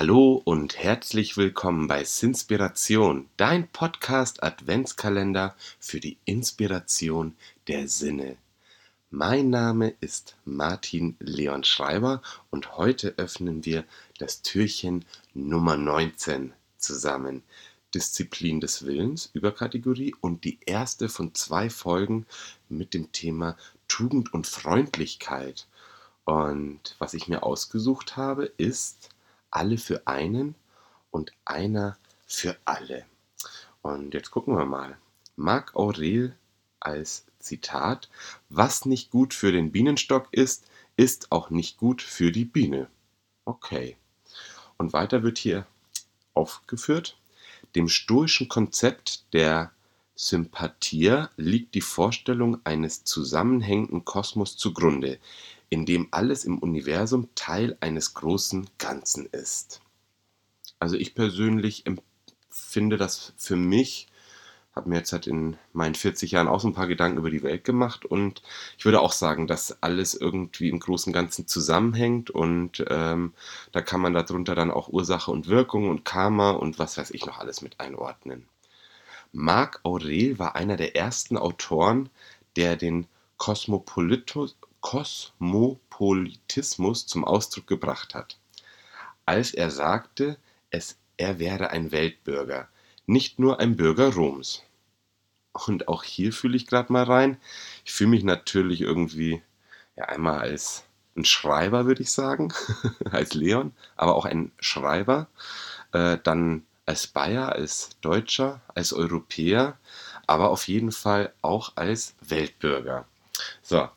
Hallo und herzlich willkommen bei Sinspiration, dein Podcast Adventskalender für die Inspiration der Sinne. Mein Name ist Martin Leon Schreiber und heute öffnen wir das Türchen Nummer 19 zusammen. Disziplin des Willens, Überkategorie und die erste von zwei Folgen mit dem Thema Tugend und Freundlichkeit. Und was ich mir ausgesucht habe, ist alle für einen und einer für alle. Und jetzt gucken wir mal. Marc Aurel als Zitat, was nicht gut für den Bienenstock ist, ist auch nicht gut für die Biene. Okay. Und weiter wird hier aufgeführt, dem stoischen Konzept der Sympathie liegt die Vorstellung eines zusammenhängenden Kosmos zugrunde, in dem alles im Universum Teil eines großen Ganzen ist. Also ich persönlich empfinde das für mich, habe mir jetzt halt in meinen 40 Jahren auch so ein paar Gedanken über die Welt gemacht und ich würde auch sagen, dass alles irgendwie im großen Ganzen zusammenhängt und ähm, da kann man darunter dann auch Ursache und Wirkung und Karma und was weiß ich noch alles mit einordnen. Marc Aurel war einer der ersten Autoren, der den Kosmopolitus, Kosmopolitismus zum Ausdruck gebracht hat, als er sagte, er wäre ein Weltbürger, nicht nur ein Bürger Roms. Und auch hier fühle ich gerade mal rein. Ich fühle mich natürlich irgendwie ja einmal als ein Schreiber, würde ich sagen, als Leon, aber auch ein Schreiber, äh, dann als Bayer, als Deutscher, als Europäer, aber auf jeden Fall auch als Weltbürger. So,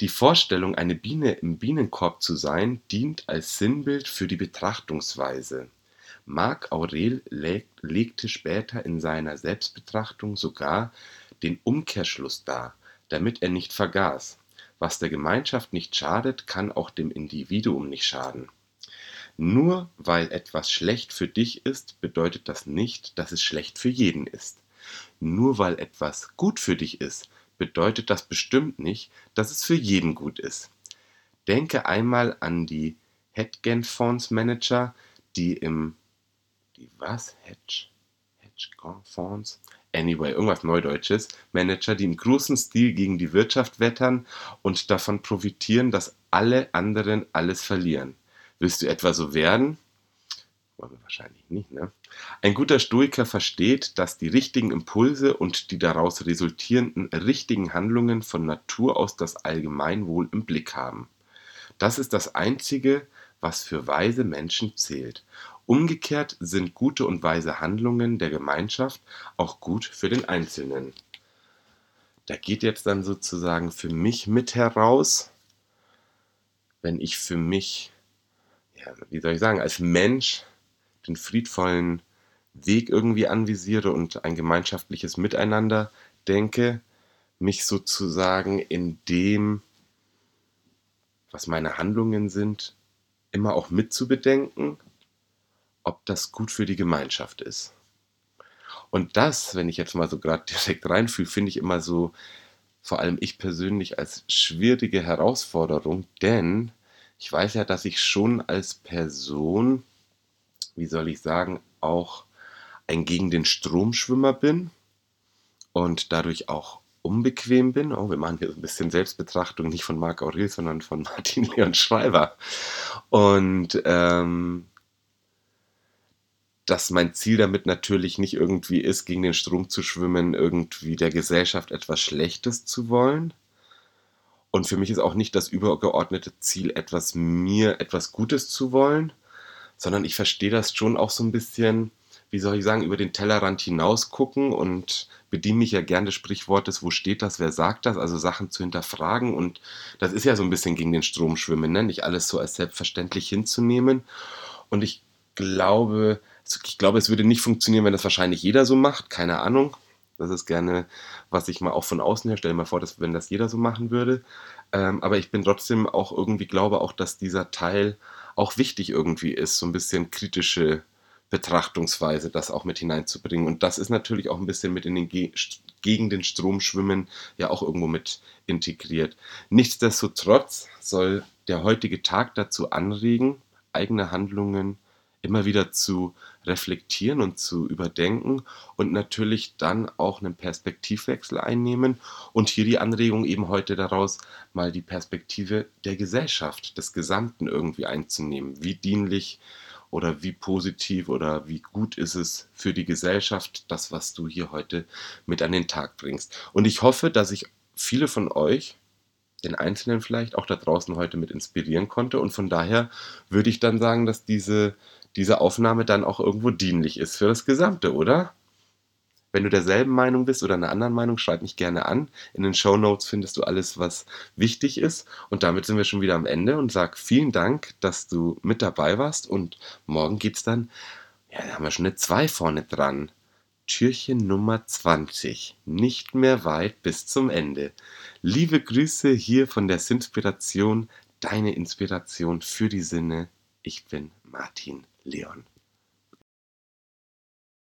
die Vorstellung, eine Biene im Bienenkorb zu sein, dient als Sinnbild für die Betrachtungsweise. Marc Aurel legte später in seiner Selbstbetrachtung sogar den Umkehrschluss dar, damit er nicht vergaß: Was der Gemeinschaft nicht schadet, kann auch dem Individuum nicht schaden. Nur weil etwas schlecht für dich ist, bedeutet das nicht, dass es schlecht für jeden ist. Nur weil etwas gut für dich ist, bedeutet das bestimmt nicht, dass es für jeden gut ist. Denke einmal an die Hedgefondsmanager, die im die was? Hedge Hedgefonds? Anyway, irgendwas Neudeutsches. Manager, die im großen Stil gegen die Wirtschaft wettern und davon profitieren, dass alle anderen alles verlieren. Willst du etwa so werden? Wollen wir wahrscheinlich nicht, ne? Ein guter Stoiker versteht, dass die richtigen Impulse und die daraus resultierenden richtigen Handlungen von Natur aus das Allgemeinwohl im Blick haben. Das ist das Einzige, was für weise Menschen zählt. Umgekehrt sind gute und weise Handlungen der Gemeinschaft auch gut für den Einzelnen. Da geht jetzt dann sozusagen für mich mit heraus, wenn ich für mich, ja, wie soll ich sagen, als Mensch den friedvollen Weg irgendwie anvisiere und ein gemeinschaftliches Miteinander denke, mich sozusagen in dem, was meine Handlungen sind, immer auch mitzubedenken, ob das gut für die Gemeinschaft ist. Und das, wenn ich jetzt mal so gerade direkt reinfühle, finde ich immer so, vor allem ich persönlich, als schwierige Herausforderung, denn ich weiß ja, dass ich schon als Person, wie soll ich sagen, auch ein gegen den Strom Schwimmer bin und dadurch auch unbequem bin. Oh, wir machen hier ein bisschen Selbstbetrachtung, nicht von Marc Aurel, sondern von Martin Leon Schreiber. Und ähm, dass mein Ziel damit natürlich nicht irgendwie ist, gegen den Strom zu schwimmen, irgendwie der Gesellschaft etwas Schlechtes zu wollen. Und für mich ist auch nicht das übergeordnete Ziel, etwas mir etwas Gutes zu wollen, sondern ich verstehe das schon auch so ein bisschen wie soll ich sagen, über den Tellerrand hinaus gucken und bediene mich ja gerne des Sprichwortes, wo steht das, wer sagt das, also Sachen zu hinterfragen und das ist ja so ein bisschen gegen den Strom schwimmen, ne? nicht alles so als selbstverständlich hinzunehmen. Und ich glaube, ich glaube, es würde nicht funktionieren, wenn das wahrscheinlich jeder so macht, keine Ahnung, das ist gerne, was ich mal auch von außen her stelle, mir vor, dass wenn das jeder so machen würde, ähm, aber ich bin trotzdem auch irgendwie, glaube auch, dass dieser Teil auch wichtig irgendwie ist, so ein bisschen kritische Betrachtungsweise, das auch mit hineinzubringen. Und das ist natürlich auch ein bisschen mit in den Ge gegen den Strom schwimmen ja auch irgendwo mit integriert. Nichtsdestotrotz soll der heutige Tag dazu anregen, eigene Handlungen immer wieder zu reflektieren und zu überdenken und natürlich dann auch einen Perspektivwechsel einnehmen und hier die Anregung eben heute daraus, mal die Perspektive der Gesellschaft, des Gesamten irgendwie einzunehmen. Wie dienlich oder wie positiv oder wie gut ist es für die Gesellschaft, das, was du hier heute mit an den Tag bringst. Und ich hoffe, dass ich viele von euch den Einzelnen vielleicht auch da draußen heute mit inspirieren konnte. Und von daher würde ich dann sagen, dass diese, diese Aufnahme dann auch irgendwo dienlich ist für das Gesamte, oder? Wenn du derselben Meinung bist oder einer anderen Meinung, schreib mich gerne an. In den Show Notes findest du alles, was wichtig ist. Und damit sind wir schon wieder am Ende und sag vielen Dank, dass du mit dabei warst. Und morgen geht's dann, ja, da haben wir schon eine 2 vorne dran. Türchen Nummer 20. Nicht mehr weit bis zum Ende. Liebe Grüße hier von der Sinspiration, deine Inspiration für die Sinne. Ich bin Martin Leon.